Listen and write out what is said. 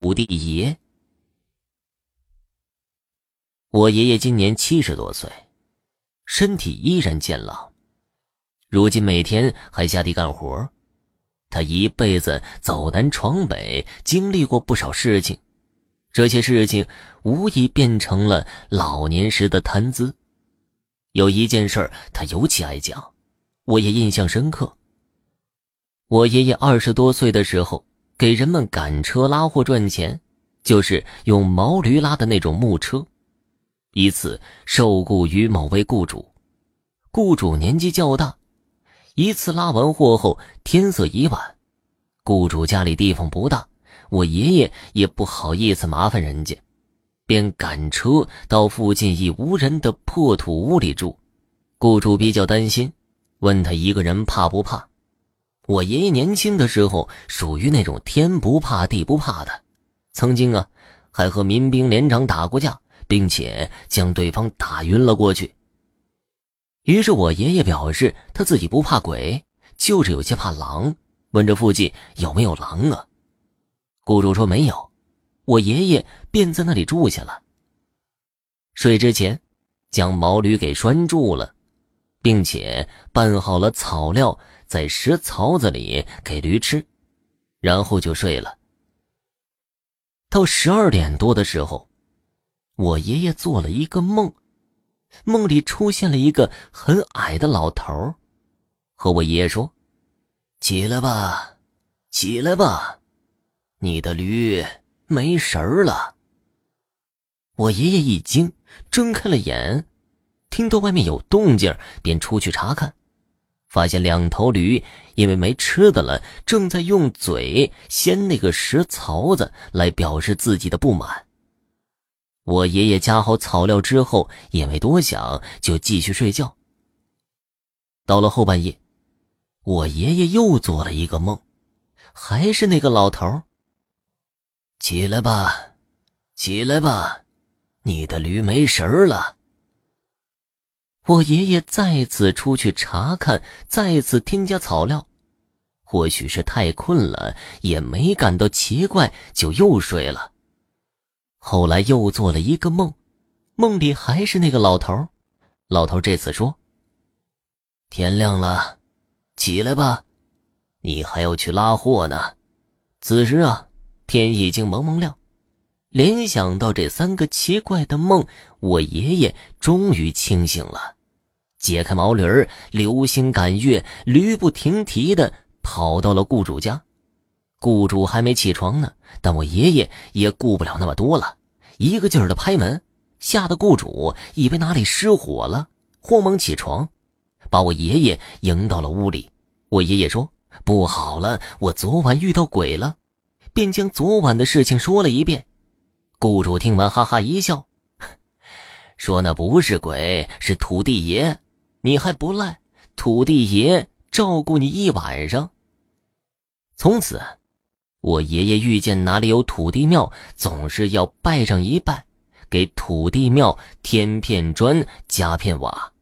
土地爷。我爷爷今年七十多岁，身体依然健朗，如今每天还下地干活。他一辈子走南闯北，经历过不少事情，这些事情无疑变成了老年时的谈资。有一件事他尤其爱讲，我也印象深刻。我爷爷二十多岁的时候，给人们赶车拉货赚钱，就是用毛驴拉的那种木车。一次受雇于某位雇主，雇主年纪较大。一次拉完货后，天色已晚，雇主家里地方不大，我爷爷也不好意思麻烦人家，便赶车到附近一无人的破土屋里住。雇主比较担心，问他一个人怕不怕。我爷爷年轻的时候属于那种天不怕地不怕的，曾经啊还和民兵连长打过架，并且将对方打晕了过去。于是我爷爷表示他自己不怕鬼，就是有些怕狼，问这附近有没有狼啊？雇主说没有，我爷爷便在那里住下了。睡之前，将毛驴给拴住了，并且拌好了草料。在石槽子里给驴吃，然后就睡了。到十二点多的时候，我爷爷做了一个梦，梦里出现了一个很矮的老头，和我爷爷说：“起来吧，起来吧，你的驴没神儿了。”我爷爷一惊，睁开了眼，听到外面有动静，便出去查看。发现两头驴因为没吃的了，正在用嘴掀那个石槽子来表示自己的不满。我爷爷加好草料之后，也没多想，就继续睡觉。到了后半夜，我爷爷又做了一个梦，还是那个老头。起来吧，起来吧，你的驴没食儿了。我爷爷再次出去查看，再次添加草料，或许是太困了，也没感到奇怪，就又睡了。后来又做了一个梦，梦里还是那个老头。老头这次说：“天亮了，起来吧，你还要去拉货呢。”此时啊，天已经蒙蒙亮。联想到这三个奇怪的梦，我爷爷终于清醒了。解开毛驴儿，流星赶月，驴不停蹄的跑到了雇主家。雇主还没起床呢，但我爷爷也顾不了那么多了，一个劲儿的拍门，吓得雇主以为哪里失火了，慌忙起床，把我爷爷迎到了屋里。我爷爷说：“不好了，我昨晚遇到鬼了。”便将昨晚的事情说了一遍。雇主听完哈哈一笑，说：“那不是鬼，是土地爷。”你还不赖，土地爷照顾你一晚上。从此，我爷爷遇见哪里有土地庙，总是要拜上一拜，给土地庙添片砖加片瓦。